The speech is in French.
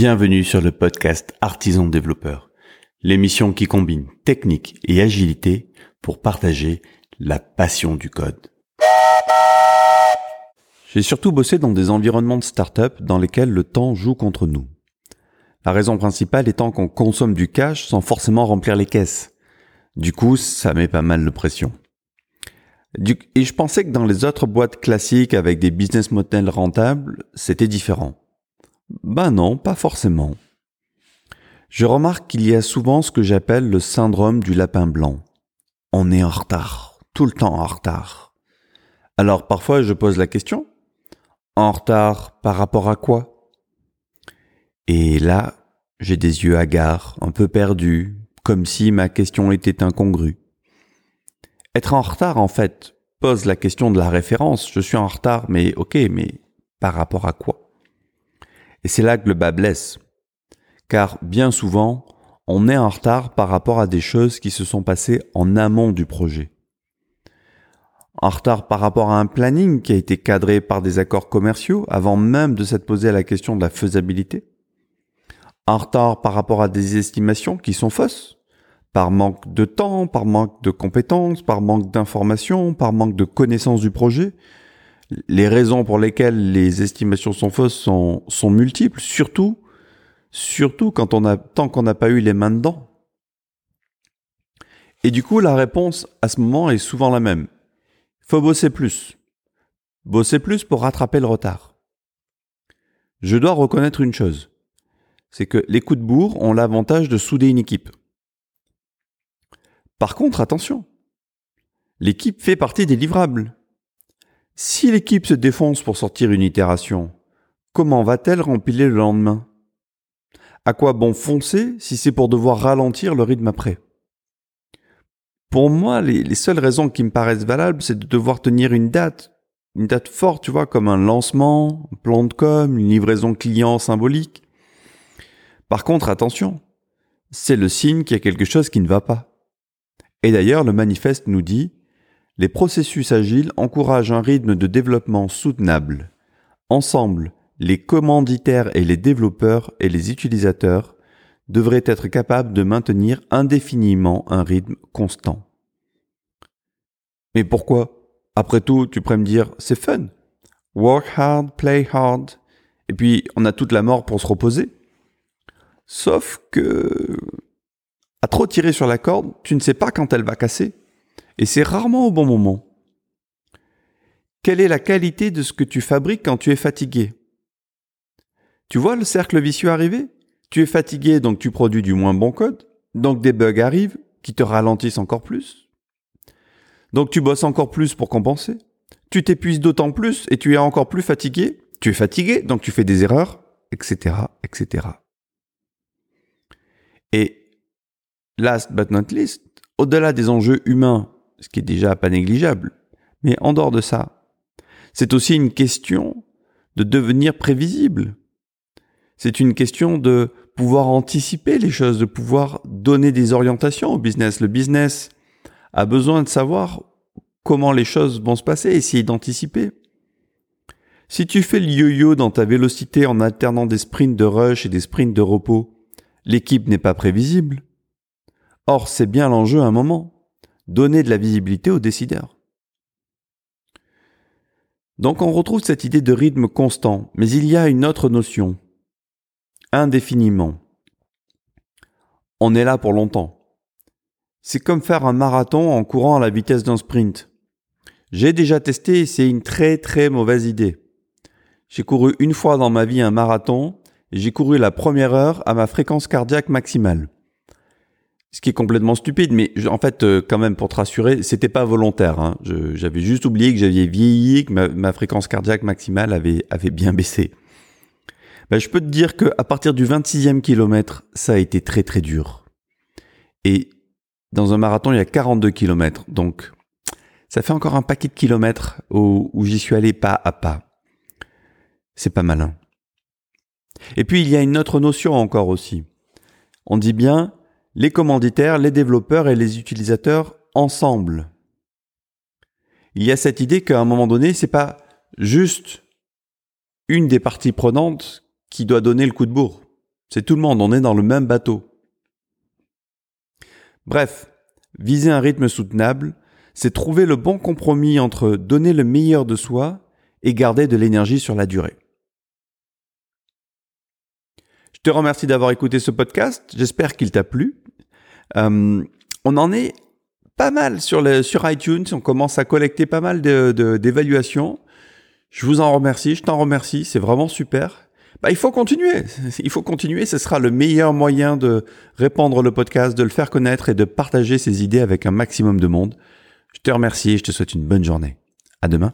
Bienvenue sur le podcast Artisan Développeur, l'émission qui combine technique et agilité pour partager la passion du code. J'ai surtout bossé dans des environnements de start-up dans lesquels le temps joue contre nous. La raison principale étant qu'on consomme du cash sans forcément remplir les caisses. Du coup, ça met pas mal de pression. et je pensais que dans les autres boîtes classiques avec des business models rentables, c'était différent. Ben non, pas forcément. Je remarque qu'il y a souvent ce que j'appelle le syndrome du lapin blanc. On est en retard, tout le temps en retard. Alors parfois je pose la question, en retard par rapport à quoi? Et là, j'ai des yeux hagards, un peu perdus, comme si ma question était incongrue. Être en retard, en fait, pose la question de la référence. Je suis en retard, mais ok, mais par rapport à quoi? Et c'est là que le bas blesse. Car bien souvent, on est en retard par rapport à des choses qui se sont passées en amont du projet. En retard par rapport à un planning qui a été cadré par des accords commerciaux avant même de s'être posé la question de la faisabilité. En retard par rapport à des estimations qui sont fausses, par manque de temps, par manque de compétences, par manque d'informations, par manque de connaissances du projet, les raisons pour lesquelles les estimations sont fausses sont, multiples, surtout, surtout quand on a, tant qu'on n'a pas eu les mains dedans. Et du coup, la réponse à ce moment est souvent la même. Faut bosser plus. Bosser plus pour rattraper le retard. Je dois reconnaître une chose. C'est que les coups de bourre ont l'avantage de souder une équipe. Par contre, attention. L'équipe fait partie des livrables. Si l'équipe se défonce pour sortir une itération, comment va-t-elle rempiler le lendemain? À quoi bon foncer si c'est pour devoir ralentir le rythme après? Pour moi, les, seules raisons qui me paraissent valables, c'est de devoir tenir une date, une date forte, tu vois, comme un lancement, un plan de com, une livraison client symbolique. Par contre, attention, c'est le signe qu'il y a quelque chose qui ne va pas. Et d'ailleurs, le manifeste nous dit les processus agiles encouragent un rythme de développement soutenable. Ensemble, les commanditaires et les développeurs et les utilisateurs devraient être capables de maintenir indéfiniment un rythme constant. Mais pourquoi? Après tout, tu pourrais me dire, c'est fun. Work hard, play hard. Et puis, on a toute la mort pour se reposer. Sauf que, à trop tirer sur la corde, tu ne sais pas quand elle va casser. Et c'est rarement au bon moment. Quelle est la qualité de ce que tu fabriques quand tu es fatigué? Tu vois le cercle vicieux arriver? Tu es fatigué, donc tu produis du moins bon code, donc des bugs arrivent qui te ralentissent encore plus. Donc tu bosses encore plus pour compenser. Tu t'épuises d'autant plus et tu es encore plus fatigué. Tu es fatigué, donc tu fais des erreurs, etc., etc. Et last but not least, au-delà des enjeux humains ce qui est déjà pas négligeable. Mais en dehors de ça, c'est aussi une question de devenir prévisible. C'est une question de pouvoir anticiper les choses, de pouvoir donner des orientations au business. Le business a besoin de savoir comment les choses vont se passer, essayer d'anticiper. Si tu fais le yo-yo dans ta vélocité en alternant des sprints de rush et des sprints de repos, l'équipe n'est pas prévisible. Or, c'est bien l'enjeu à un moment donner de la visibilité aux décideurs. Donc on retrouve cette idée de rythme constant, mais il y a une autre notion, indéfiniment. On est là pour longtemps. C'est comme faire un marathon en courant à la vitesse d'un sprint. J'ai déjà testé et c'est une très très mauvaise idée. J'ai couru une fois dans ma vie un marathon et j'ai couru la première heure à ma fréquence cardiaque maximale. Ce qui est complètement stupide, mais en fait, euh, quand même, pour te rassurer, c'était pas volontaire. Hein. J'avais juste oublié que j'avais vieilli, que ma, fréquence cardiaque maximale avait, avait bien baissé. Ben, je peux te dire que à partir du 26e kilomètre, ça a été très très dur. Et dans un marathon, il y a 42 kilomètres, donc ça fait encore un paquet de kilomètres où, où j'y suis allé pas à pas. C'est pas malin. Et puis il y a une autre notion encore aussi. On dit bien les commanditaires, les développeurs et les utilisateurs ensemble. Il y a cette idée qu'à un moment donné, c'est pas juste une des parties prenantes qui doit donner le coup de bourre. C'est tout le monde, on est dans le même bateau. Bref, viser un rythme soutenable, c'est trouver le bon compromis entre donner le meilleur de soi et garder de l'énergie sur la durée. Je te remercie d'avoir écouté ce podcast, j'espère qu'il t'a plu. Euh, on en est pas mal sur, sur iTunes, on commence à collecter pas mal d'évaluations. De, je vous en remercie, je t'en remercie, c'est vraiment super. Bah, il faut continuer, il faut continuer, ce sera le meilleur moyen de répandre le podcast, de le faire connaître et de partager ses idées avec un maximum de monde. Je te remercie et je te souhaite une bonne journée. À demain.